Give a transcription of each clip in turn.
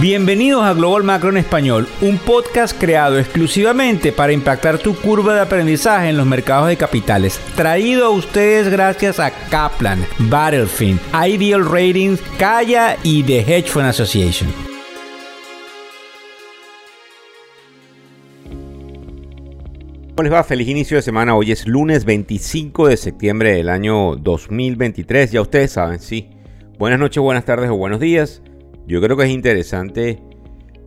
Bienvenidos a Global Macro en Español, un podcast creado exclusivamente para impactar tu curva de aprendizaje en los mercados de capitales. Traído a ustedes gracias a Kaplan, Battlefield, Ideal Ratings, Kaya y The Hedge Fund Association. ¿Cómo les va? Feliz inicio de semana. Hoy es lunes 25 de septiembre del año 2023. Ya ustedes saben, sí. Buenas noches, buenas tardes o buenos días. Yo creo que es interesante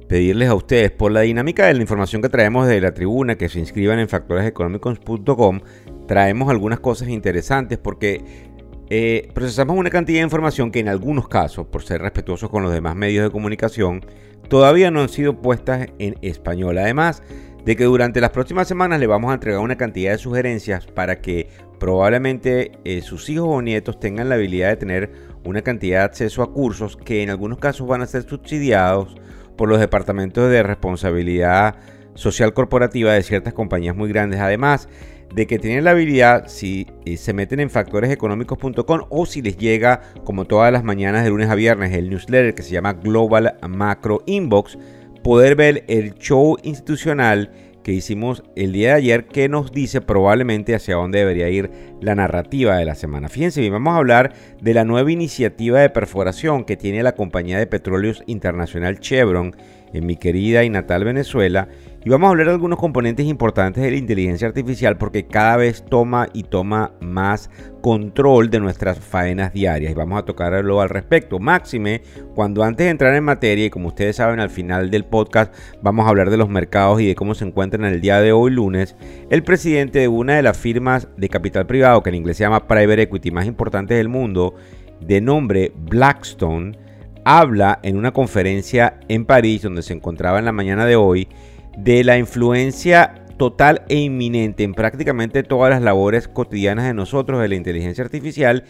pedirles a ustedes por la dinámica de la información que traemos de la tribuna, que se inscriban en factoreseconómicos.com, traemos algunas cosas interesantes porque eh, procesamos una cantidad de información que en algunos casos, por ser respetuosos con los demás medios de comunicación, todavía no han sido puestas en español. Además de que durante las próximas semanas le vamos a entregar una cantidad de sugerencias para que probablemente eh, sus hijos o nietos tengan la habilidad de tener una cantidad de acceso a cursos que en algunos casos van a ser subsidiados por los departamentos de responsabilidad social corporativa de ciertas compañías muy grandes. Además de que tienen la habilidad, si eh, se meten en factoreseconómicos.com o si les llega, como todas las mañanas de lunes a viernes, el newsletter que se llama Global Macro Inbox, poder ver el show institucional que hicimos el día de ayer que nos dice probablemente hacia dónde debería ir la narrativa de la semana. Fíjense vamos a hablar de la nueva iniciativa de perforación que tiene la compañía de petróleos internacional Chevron en mi querida y natal Venezuela y vamos a hablar de algunos componentes importantes de la inteligencia artificial porque cada vez toma y toma más control de nuestras faenas diarias. Y vamos a tocarlo al respecto. Máxime, cuando antes de entrar en materia, y como ustedes saben, al final del podcast vamos a hablar de los mercados y de cómo se encuentran el día de hoy lunes, el presidente de una de las firmas de capital privado, que en inglés se llama Private Equity más importantes del mundo, de nombre Blackstone, habla en una conferencia en París, donde se encontraba en la mañana de hoy, de la influencia total e inminente en prácticamente todas las labores cotidianas de nosotros de la inteligencia artificial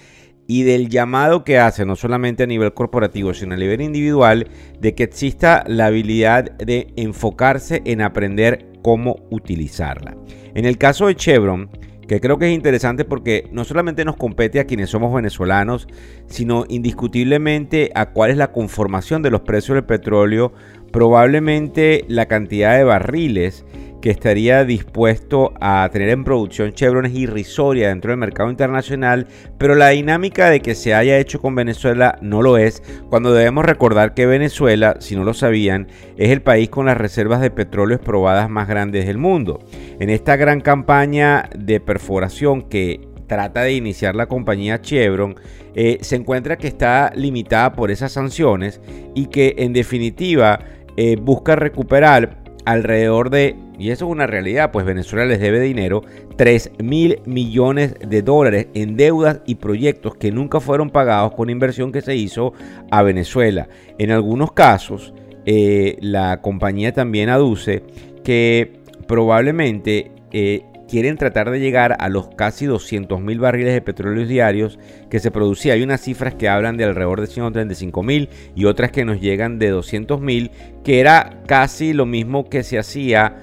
y del llamado que hace no solamente a nivel corporativo, sino a nivel individual, de que exista la habilidad de enfocarse en aprender cómo utilizarla. En el caso de Chevron, que creo que es interesante porque no solamente nos compete a quienes somos venezolanos, sino indiscutiblemente a cuál es la conformación de los precios del petróleo probablemente la cantidad de barriles que estaría dispuesto a tener en producción Chevron es irrisoria dentro del mercado internacional, pero la dinámica de que se haya hecho con Venezuela no lo es, cuando debemos recordar que Venezuela, si no lo sabían, es el país con las reservas de petróleo probadas más grandes del mundo. En esta gran campaña de perforación que trata de iniciar la compañía Chevron, eh, se encuentra que está limitada por esas sanciones y que en definitiva eh, busca recuperar alrededor de, y eso es una realidad, pues Venezuela les debe dinero, 3 mil millones de dólares en deudas y proyectos que nunca fueron pagados con inversión que se hizo a Venezuela. En algunos casos, eh, la compañía también aduce que probablemente eh, quieren tratar de llegar a los casi 200 mil barriles de petróleo diarios que se producía. Hay unas cifras que hablan de alrededor de 135 mil y otras que nos llegan de 200 mil, que era casi lo mismo que se hacía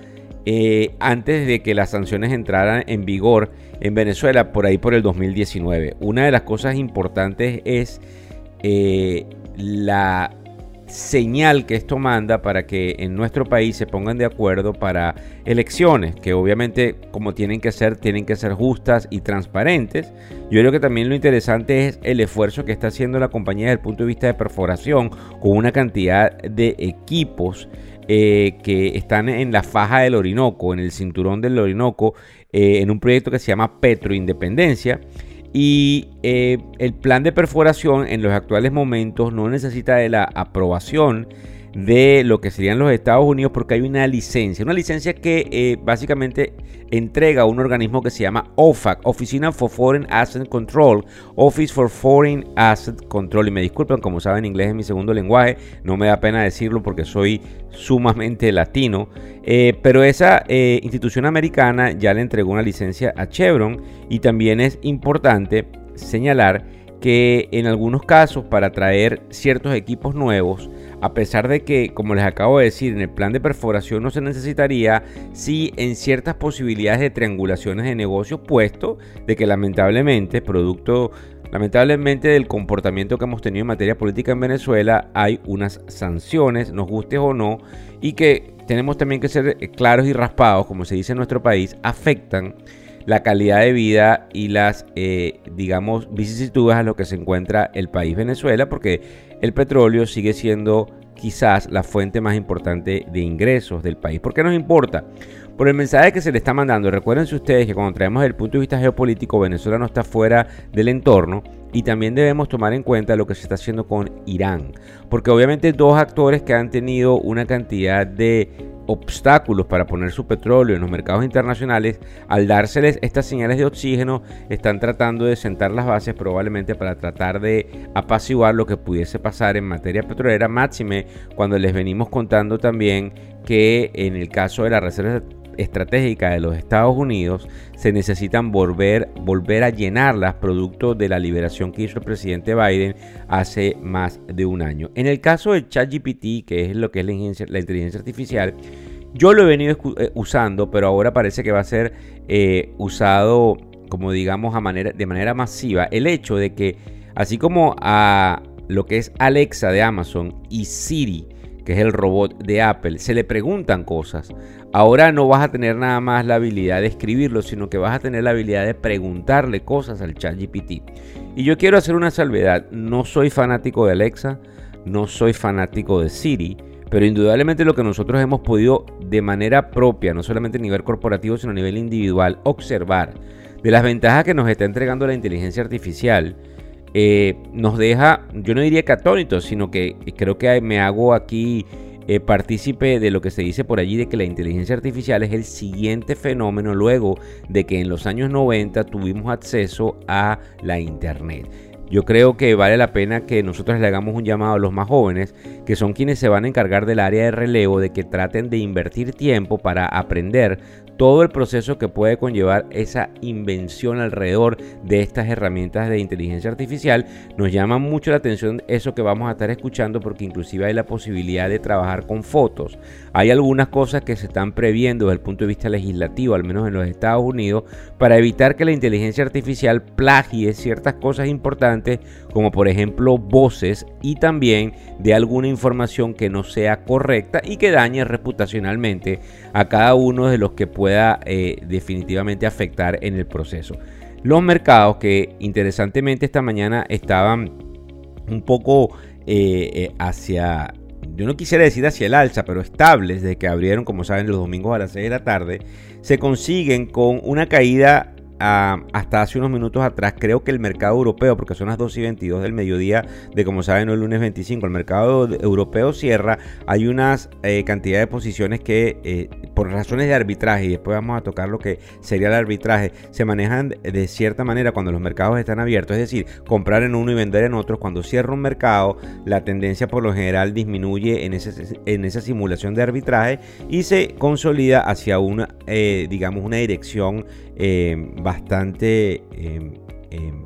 eh, antes de que las sanciones entraran en vigor en Venezuela por ahí por el 2019. Una de las cosas importantes es eh, la señal que esto manda para que en nuestro país se pongan de acuerdo para elecciones, que obviamente como tienen que ser, tienen que ser justas y transparentes. Yo creo que también lo interesante es el esfuerzo que está haciendo la compañía desde el punto de vista de perforación, con una cantidad de equipos eh, que están en la faja del Orinoco, en el cinturón del Orinoco, eh, en un proyecto que se llama Petro Independencia y eh, el plan de perforación en los actuales momentos no necesita de la aprobación de lo que serían los Estados Unidos porque hay una licencia, una licencia que eh, básicamente entrega un organismo que se llama OFAC, Oficina for Foreign Asset Control, Office for Foreign Asset Control. Y me disculpen, como saben, inglés es mi segundo lenguaje, no me da pena decirlo porque soy sumamente latino, eh, pero esa eh, institución americana ya le entregó una licencia a Chevron y también es importante señalar que en algunos casos para traer ciertos equipos nuevos, a pesar de que, como les acabo de decir, en el plan de perforación no se necesitaría, sí en ciertas posibilidades de triangulaciones de negocios, puesto de que lamentablemente, producto Lamentablemente del comportamiento que hemos tenido en materia política en Venezuela hay unas sanciones, nos guste o no, y que tenemos también que ser claros y raspados, como se dice en nuestro país, afectan la calidad de vida y las, eh, digamos, vicisitudes a lo que se encuentra el país Venezuela, porque el petróleo sigue siendo quizás la fuente más importante de ingresos del país. ¿Por qué nos importa? Por el mensaje que se le está mandando. Recuérdense ustedes que cuando traemos el punto de vista geopolítico, Venezuela no está fuera del entorno y también debemos tomar en cuenta lo que se está haciendo con Irán. Porque obviamente dos actores que han tenido una cantidad de obstáculos para poner su petróleo en los mercados internacionales, al dárseles estas señales de oxígeno, están tratando de sentar las bases probablemente para tratar de apaciguar lo que pudiese pasar en materia petrolera, máxime cuando les venimos contando también que en el caso de la reserva estratégica de los Estados Unidos se necesitan volver, volver a llenarlas producto de la liberación que hizo el presidente Biden hace más de un año. En el caso de ChatGPT, que es lo que es la, inteligencia artificial, yo lo he venido eh, usando, pero ahora parece que va a ser eh, usado, como digamos, a manera, de manera masiva. El hecho de que, así como a lo que es Alexa de Amazon y Siri, que es el robot de Apple, se le preguntan cosas. Ahora no vas a tener nada más la habilidad de escribirlo, sino que vas a tener la habilidad de preguntarle cosas al chat GPT. Y yo quiero hacer una salvedad, no soy fanático de Alexa, no soy fanático de Siri, pero indudablemente lo que nosotros hemos podido de manera propia, no solamente a nivel corporativo, sino a nivel individual, observar de las ventajas que nos está entregando la inteligencia artificial, eh, nos deja, yo no diría que sino que creo que me hago aquí eh, partícipe de lo que se dice por allí de que la inteligencia artificial es el siguiente fenómeno luego de que en los años 90 tuvimos acceso a la Internet. Yo creo que vale la pena que nosotros le hagamos un llamado a los más jóvenes, que son quienes se van a encargar del área de relevo, de que traten de invertir tiempo para aprender todo el proceso que puede conllevar esa invención alrededor de estas herramientas de inteligencia artificial. Nos llama mucho la atención eso que vamos a estar escuchando porque inclusive hay la posibilidad de trabajar con fotos. Hay algunas cosas que se están previendo desde el punto de vista legislativo, al menos en los Estados Unidos, para evitar que la inteligencia artificial plagie ciertas cosas importantes como por ejemplo voces y también de alguna información que no sea correcta y que dañe reputacionalmente a cada uno de los que puede pueda eh, definitivamente afectar en el proceso. Los mercados que interesantemente esta mañana estaban un poco eh, eh, hacia, yo no quisiera decir hacia el alza, pero estables desde que abrieron, como saben, los domingos a las 6 de la tarde, se consiguen con una caída hasta hace unos minutos atrás, creo que el mercado europeo, porque son las 2 y 22 del mediodía de como saben el lunes 25, el mercado europeo cierra, hay unas eh, cantidad de posiciones que eh, por razones de arbitraje, y después vamos a tocar lo que sería el arbitraje, se manejan de cierta manera cuando los mercados están abiertos, es decir, comprar en uno y vender en otro, cuando cierra un mercado, la tendencia por lo general disminuye en, ese, en esa simulación de arbitraje y se consolida hacia una, eh, digamos, una dirección bastante... Em, em,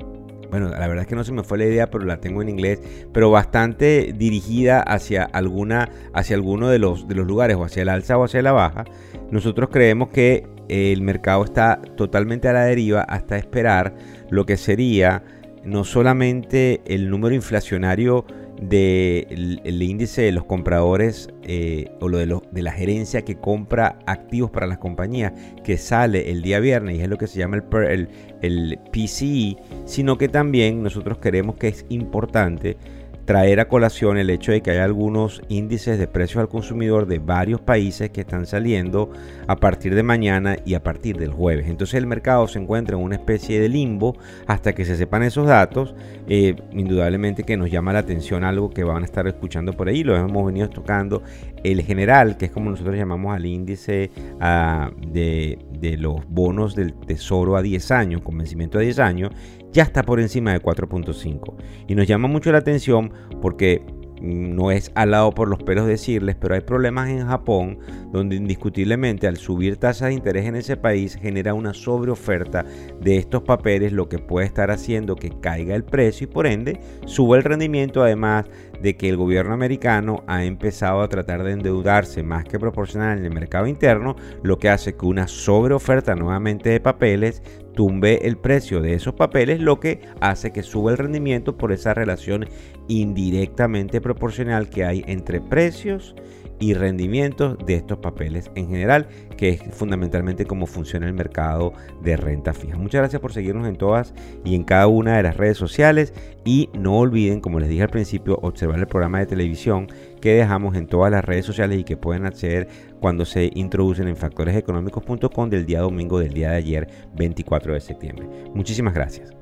bueno, la verdad es que no se me fue la idea, pero la tengo en inglés, pero bastante dirigida hacia alguna, hacia alguno de los, de los lugares, o hacia el alza o hacia la baja. Nosotros creemos que el mercado está totalmente a la deriva hasta esperar lo que sería no solamente el número inflacionario del índice de los compradores eh, o lo de, de, la gerencia que compra activos para las compañías que sale el día viernes y es lo que se llama el, el, el PCE, sino que también nosotros queremos que es importante traer a colación el hecho de que hay algunos índices de precios al consumidor de varios países que están saliendo a partir de mañana y a partir del jueves. Entonces el mercado se encuentra en una especie de limbo hasta que se sepan esos datos. Eh, indudablemente que nos llama la atención algo que van a estar escuchando por ahí, lo hemos venido tocando. El general, que es como nosotros llamamos al índice ah, de, de los bonos del tesoro a 10 años, con vencimiento a 10 años, ya está por encima de 4.5. Y nos llama mucho la atención porque no es al lado por los pelos decirles, pero hay problemas en Japón donde indiscutiblemente al subir tasas de interés en ese país genera una sobreoferta de estos papeles, lo que puede estar haciendo que caiga el precio y por ende suba el rendimiento, además de que el gobierno americano ha empezado a tratar de endeudarse más que proporcional en el mercado interno, lo que hace que una sobreoferta nuevamente de papeles tumbe el precio de esos papeles, lo que hace que suba el rendimiento por esa relación indirectamente proporcional que hay entre precios rendimientos de estos papeles en general, que es fundamentalmente cómo funciona el mercado de renta fija. Muchas gracias por seguirnos en todas y en cada una de las redes sociales y no olviden, como les dije al principio, observar el programa de televisión que dejamos en todas las redes sociales y que pueden acceder cuando se introducen en factoreseconómicos.com del día domingo del día de ayer 24 de septiembre. Muchísimas gracias.